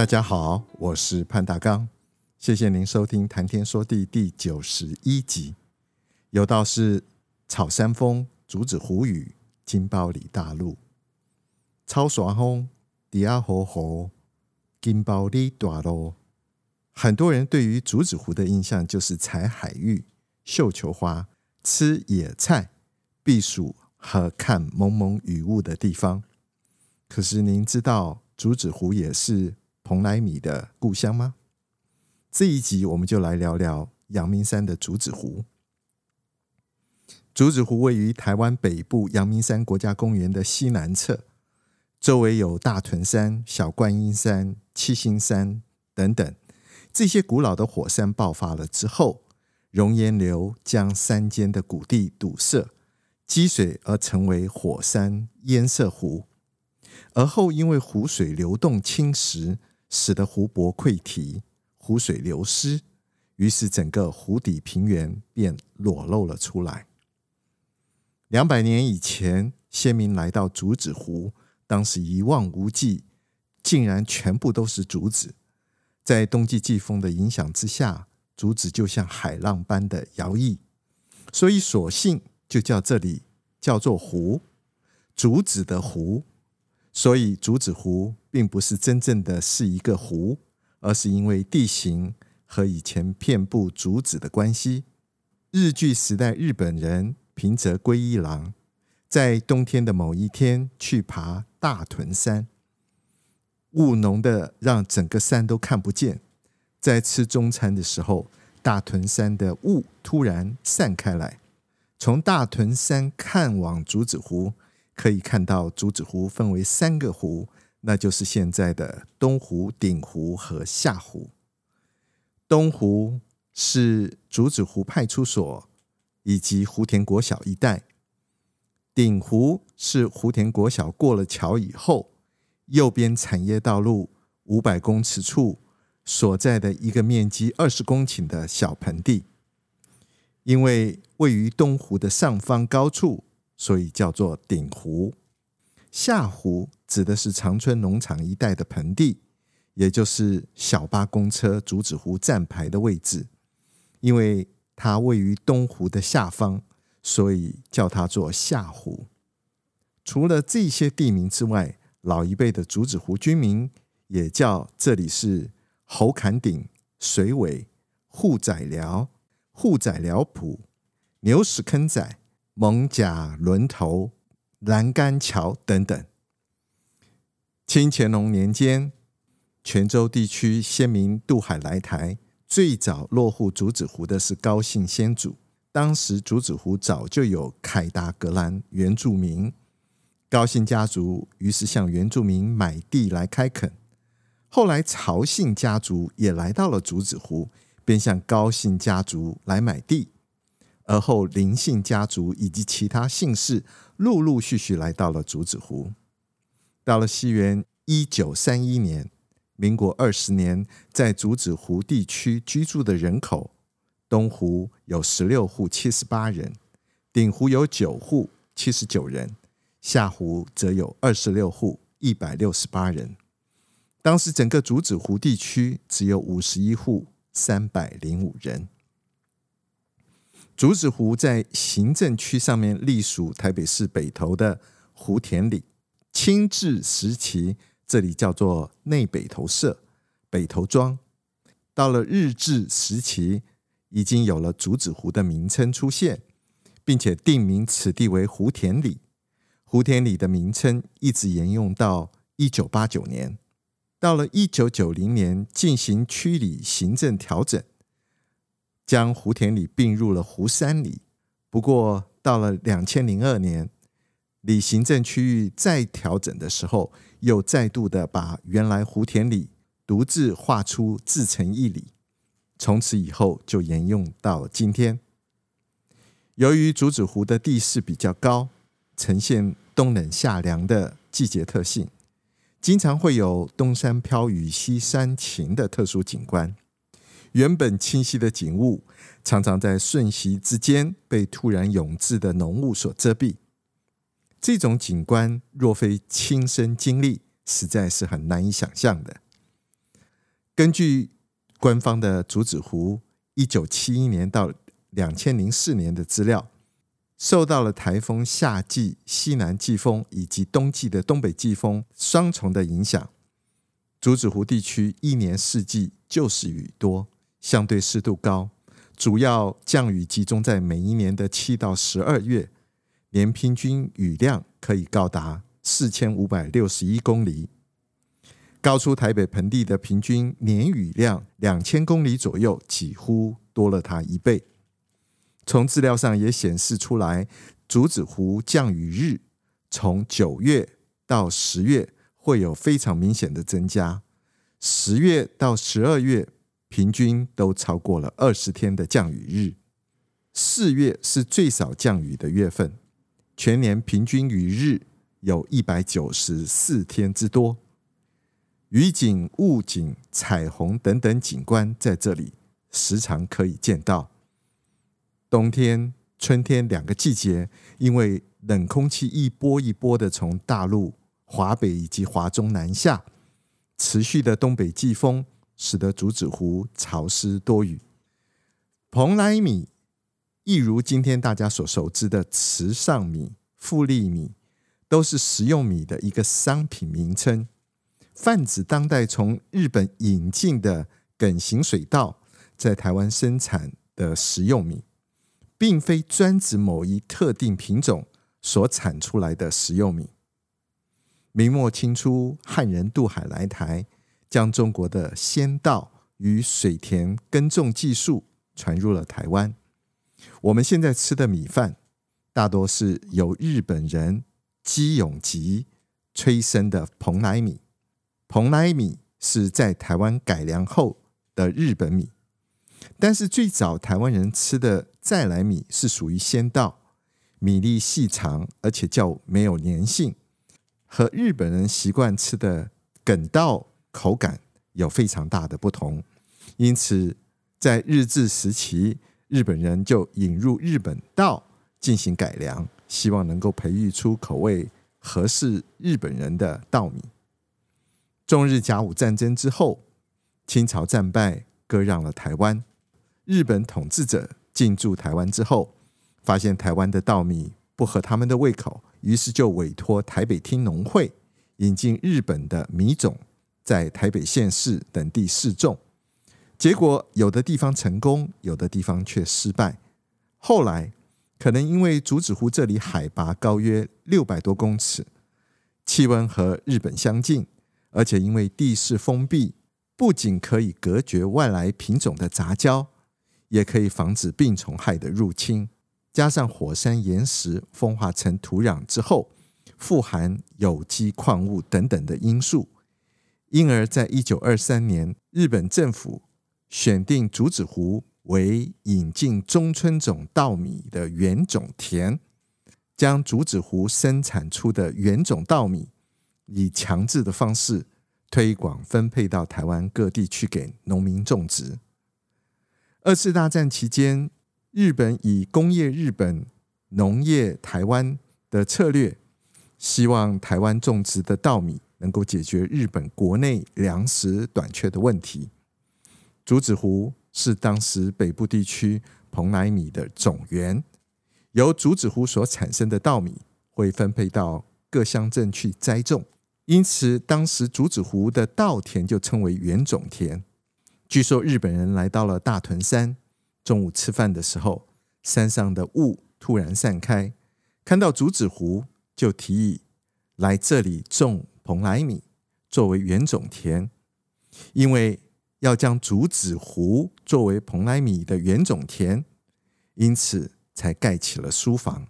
大家好，我是潘大刚，谢谢您收听《谈天说地》第九十一集。有道是草山风，竹子湖雨，金包里大路。草山风，底下火火，金包里大路。很多人对于竹子湖的印象就是采海芋。绣球花、吃野菜、避暑和看蒙蒙雨雾的地方。可是您知道竹子湖也是蓬莱米的故乡吗？这一集我们就来聊聊阳明山的竹子湖。竹子湖位于台湾北部阳明山国家公园的西南侧，周围有大屯山、小观音山、七星山等等。这些古老的火山爆发了之后。熔岩流将山间的谷地堵塞，积水而成为火山堰塞湖。而后因为湖水流动侵蚀，使得湖泊溃堤，湖水流失，于是整个湖底平原便裸露了出来。两百年以前，先民来到竹子湖，当时一望无际，竟然全部都是竹子。在冬季季风的影响之下。竹子就像海浪般的摇曳，所以索性就叫这里叫做湖，竹子的湖。所以竹子湖并不是真正的是一个湖，而是因为地形和以前遍布竹子的关系。日据时代，日本人平泽龟一郎在冬天的某一天去爬大屯山，雾浓的让整个山都看不见。在吃中餐的时候，大屯山的雾突然散开来，从大屯山看往竹子湖，可以看到竹子湖分为三个湖，那就是现在的东湖、顶湖和下湖。东湖是竹子湖派出所以及湖田国小一带，顶湖是湖田国小过了桥以后，右边产业道路五百公尺处。所在的一个面积二十公顷的小盆地，因为位于东湖的上方高处，所以叫做顶湖。下湖指的是长春农场一带的盆地，也就是小巴公车竹子湖站牌的位置。因为它位于东湖的下方，所以叫它做下湖。除了这些地名之外，老一辈的竹子湖居民也叫这里是。猴坎顶、水尾、护仔寮、护仔寮埔、牛屎坑仔、蒙甲仑头、栏杆桥等等。清乾隆年间，泉州地区先民渡海来台，最早落户竹子湖的是高姓先祖。当时竹子湖早就有凯达格兰原住民，高姓家族于是向原住民买地来开垦。后来，曹姓家族也来到了竹子湖，便向高姓家族来买地。而后，林姓家族以及其他姓氏陆陆续续来到了竹子湖。到了西元一九三一年，民国二十年，在竹子湖地区居住的人口，东湖有十六户七十八人，顶湖有九户七十九人，下湖则有二十六户一百六十八人。当时整个竹子湖地区只有五十一户三百零五人。竹子湖在行政区上面隶属台北市北投的湖田里。清治时期，这里叫做内北投社、北投庄。到了日治时期，已经有了竹子湖的名称出现，并且定名此地为湖田里。湖田里的名称一直沿用到一九八九年。到了一九九零年，进行区里行政调整，将湖田里并入了湖山里。不过，到了两千零二年，里行政区域再调整的时候，又再度的把原来湖田里独自划出自成一里，从此以后就沿用到今天。由于竹子湖的地势比较高，呈现冬冷夏凉的季节特性，经常会有东山飘雨西山晴的特殊景观。原本清晰的景物，常常在瞬息之间被突然涌至的浓雾所遮蔽。这种景观若非亲身经历，实在是很难以想象的。根据官方的竹子湖一九七一年到两千零四年的资料，受到了台风夏季西南季风以及冬季的东北季风双重的影响，竹子湖地区一年四季就是雨多，相对湿度高，主要降雨集中在每一年的七到十二月，年平均雨量可以高达四千五百六十一公里，高出台北盆地的平均年雨量两千公里左右，几乎多了它一倍。从资料上也显示出来，竹子湖降雨日从九月到十月会有非常明显的增加，十月到十二月平均都超过了二十天的降雨日，四月是最少降雨的月份，全年平均雨日有一百九十四天之多，雨景、雾景、彩虹等等景观在这里时常可以见到。冬天、春天两个季节，因为冷空气一波一波的从大陆、华北以及华中南下，持续的东北季风使得竹子湖潮湿多雨。蓬莱米，一如今天大家所熟知的池上米、富力米，都是食用米的一个商品名称，泛指当代从日本引进的梗型水稻，在台湾生产的食用米。并非专指某一特定品种所产出来的食用米。明末清初，汉人渡海来台，将中国的仙稻与水田耕种技术传入了台湾。我们现在吃的米饭，大多是由日本人基永吉催生的蓬莱米。蓬莱米是在台湾改良后的日本米。但是最早台湾人吃的再来米是属于仙稻，米粒细长，而且较没有粘性，和日本人习惯吃的梗稻口感有非常大的不同。因此，在日治时期，日本人就引入日本稻进行改良，希望能够培育出口味合适日本人的稻米。中日甲午战争之后，清朝战败，割让了台湾。日本统治者进驻台湾之后，发现台湾的稻米不合他们的胃口，于是就委托台北厅农会引进日本的米种，在台北县市等地试种。结果有的地方成功，有的地方却失败。后来可能因为竹子湖这里海拔高约六百多公尺，气温和日本相近，而且因为地势封闭，不仅可以隔绝外来品种的杂交。也可以防止病虫害的入侵，加上火山岩石风化成土壤之后，富含有机矿物等等的因素，因而，在一九二三年，日本政府选定竹子湖为引进中村种稻米的原种田，将竹子湖生产出的原种稻米，以强制的方式推广分配到台湾各地去给农民种植。二次大战期间，日本以工业日本、农业台湾的策略，希望台湾种植的稻米能够解决日本国内粮食短缺的问题。竹子湖是当时北部地区蓬莱米的种源，由竹子湖所产生的稻米会分配到各乡镇去栽种，因此当时竹子湖的稻田就称为原种田。据说日本人来到了大屯山，中午吃饭的时候，山上的雾突然散开，看到竹子湖，就提议来这里种蓬莱米作为原种田。因为要将竹子湖作为蓬莱米的原种田，因此才盖起了书房。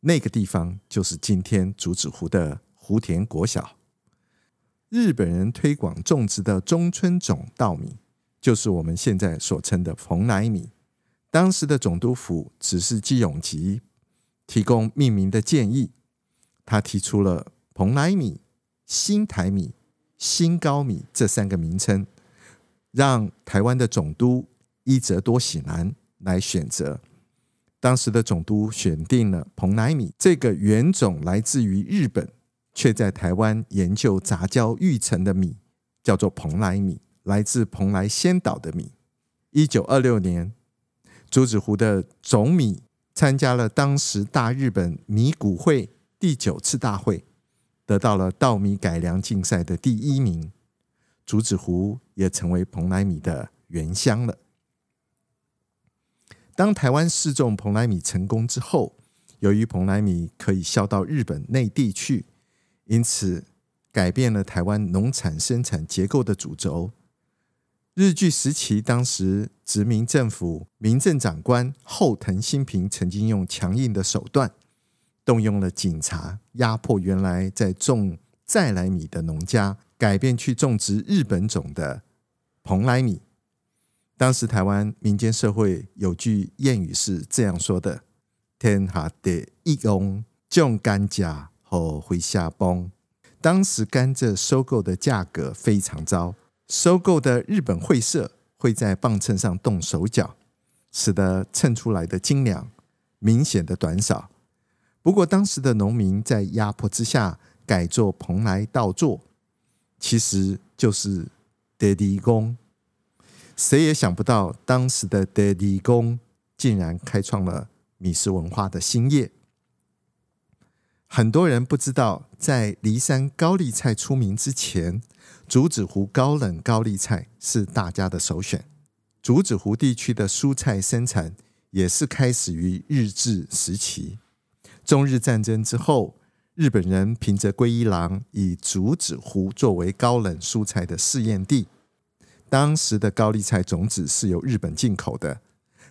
那个地方就是今天竹子湖的湖田国小。日本人推广种植的中村种稻米，就是我们现在所称的蓬莱米。当时的总督府只是矶永吉提供命名的建议，他提出了蓬莱米、新台米、新高米这三个名称，让台湾的总督伊泽多喜男来选择。当时的总督选定了蓬莱米这个原种来自于日本，却在台湾研究杂交育成的米，叫做蓬莱米，来自蓬莱仙岛的米。一九二六年，竹子湖的种米参加了当时大日本米谷会第九次大会，得到了稻米改良竞赛的第一名。竹子湖也成为蓬莱米的原乡了。当台湾试种蓬莱米成功之后，由于蓬莱米可以销到日本内地去，因此改变了台湾农产生产结构的主轴。日据时期，当时殖民政府民政长官后藤新平曾经用强硬的手段，动用了警察，压迫原来在种在来米的农家，改变去种植日本种的蓬莱米。当时台湾民间社会有句谚语是这样说的：“天下第一翁种甘蔗和回下崩。”当时甘蔗收购的价格非常糟。收购的日本会社会在磅秤上动手脚，使得称出来的斤两明显的短少。不过，当时的农民在压迫之下改做蓬莱稻作，其实就是爹地公。谁也想不到，当时的爹地公竟然开创了米食文化的新业。很多人不知道，在骊山高丽菜出名之前，竹子湖高冷高丽菜是大家的首选。竹子湖地区的蔬菜生产也是开始于日治时期。中日战争之后，日本人凭着龟一郎以竹子湖作为高冷蔬菜的试验地。当时的高丽菜种子是由日本进口的，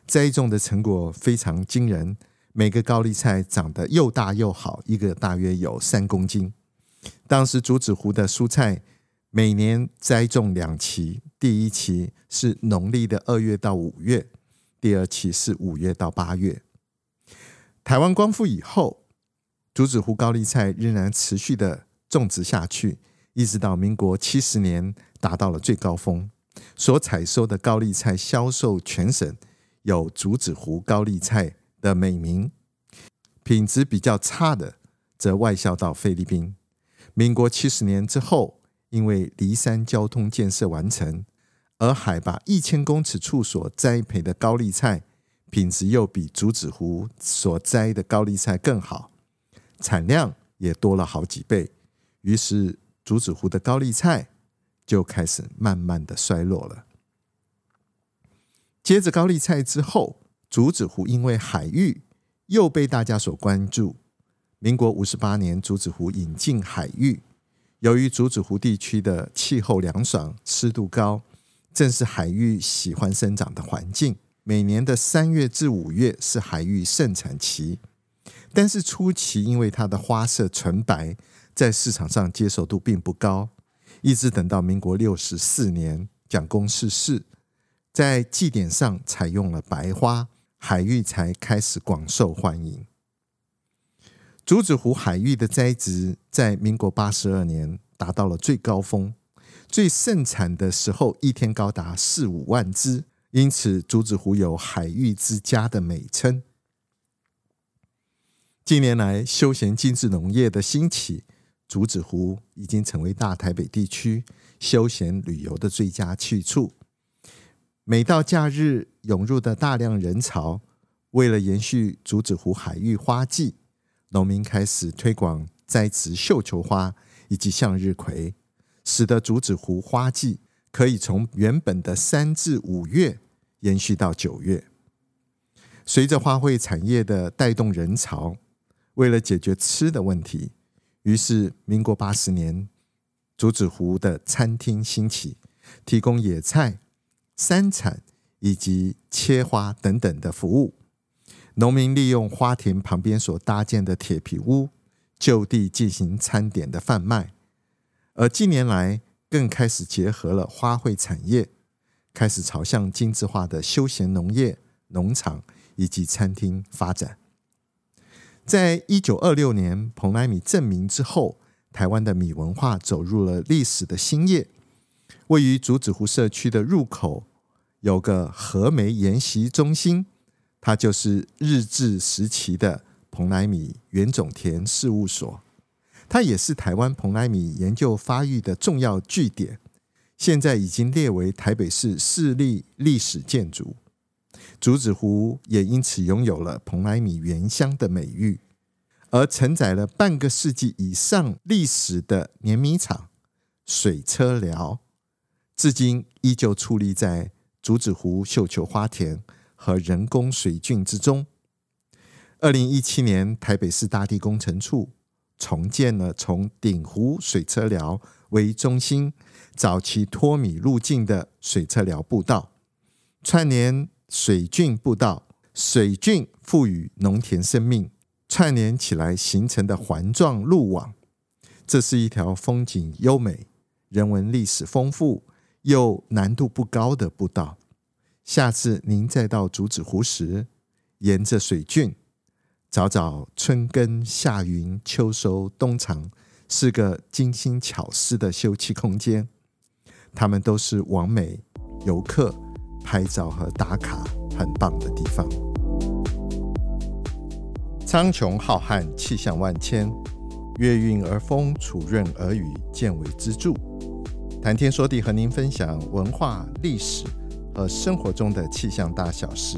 栽种的成果非常惊人。每个高丽菜长得又大又好，一个大约有三公斤。当时竹子湖的蔬菜每年栽种两期，第一期是农历的二月到五月，第二期是五月到八月。台湾光复以后，竹子湖高丽菜仍然持续的种植下去，一直到民国七十年达到了最高峰。所采收的高丽菜销售全省，有竹子湖高丽菜的美名，品质比较差的则外销到菲律宾。民国七十年之后，因为梨山交通建设完成，而海拔一千公尺处所栽培的高丽菜品质又比竹子湖所栽的高丽菜更好，产量也多了好几倍。于是竹子湖的高丽菜就开始慢慢的衰落了。接着高丽菜之后。竹子湖因为海域又被大家所关注。民国五十八年，竹子湖引进海域。由于竹子湖地区的气候凉爽、湿度高，正是海域喜欢生长的环境。每年的三月至五月是海域盛产期，但是初期因为它的花色纯白，在市场上接受度并不高。一直等到民国六十四年，蒋公逝世，在祭典上采用了白花。海芋才开始广受欢迎。竹子湖海芋的栽植在民国八十二年达到了最高峰，最盛产的时候一天高达四五万只，因此竹子湖有“海芋之家”的美称。近年来，休闲精致农业的兴起，竹子湖已经成为大台北地区休闲旅游的最佳去处。每到假日，涌入的大量人潮，为了延续竹子湖海芋花季，农民开始推广栽植绣球花以及向日葵，使得竹子湖花季可以从原本的三至五月延续到九月。随着花卉产业的带动人潮，为了解决吃的问题，于是民国八十年，竹子湖的餐厅兴起，提供野菜。山产以及切花等等的服务，农民利用花田旁边所搭建的铁皮屋，就地进行餐点的贩卖。而近年来更开始结合了花卉产业，开始朝向精致化的休闲农业、农场以及餐厅发展。在一九二六年蓬莱米证明之后，台湾的米文化走入了历史的新页。位于竹子湖社区的入口有个和梅研习中心，它就是日治时期的蓬莱米原种田事务所。它也是台湾蓬莱米研究发育的重要据点，现在已经列为台北市市立历史建筑。竹子湖也因此拥有了蓬莱米原乡的美誉，而承载了半个世纪以上历史的碾米厂水车寮，至今依旧矗立在竹子湖绣球花田和人工水圳之中。二零一七年，台北市大地工程处。重建了从鼎湖水车寮为中心早期脱米路径的水车寮步道，串联水圳步道，水圳赋予农田生命，串联起来形成的环状路网。这是一条风景优美、人文历史丰富又难度不高的步道。下次您再到竹子湖时，沿着水圳。找找春耕夏耘秋收冬藏，是个精心巧思的休憩空间。它们都是完美游客拍照和打卡很棒的地方。苍穹浩瀚，气象万千，月运而风，楚润而雨，见微知著。谈天说地，和您分享文化、历史和生活中的气象大小事。